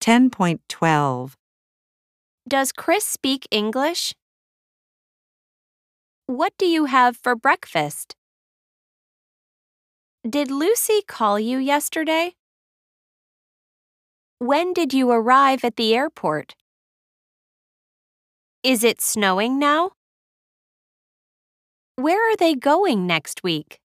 10.12. Does Chris speak English? What do you have for breakfast? Did Lucy call you yesterday? When did you arrive at the airport? Is it snowing now? Where are they going next week?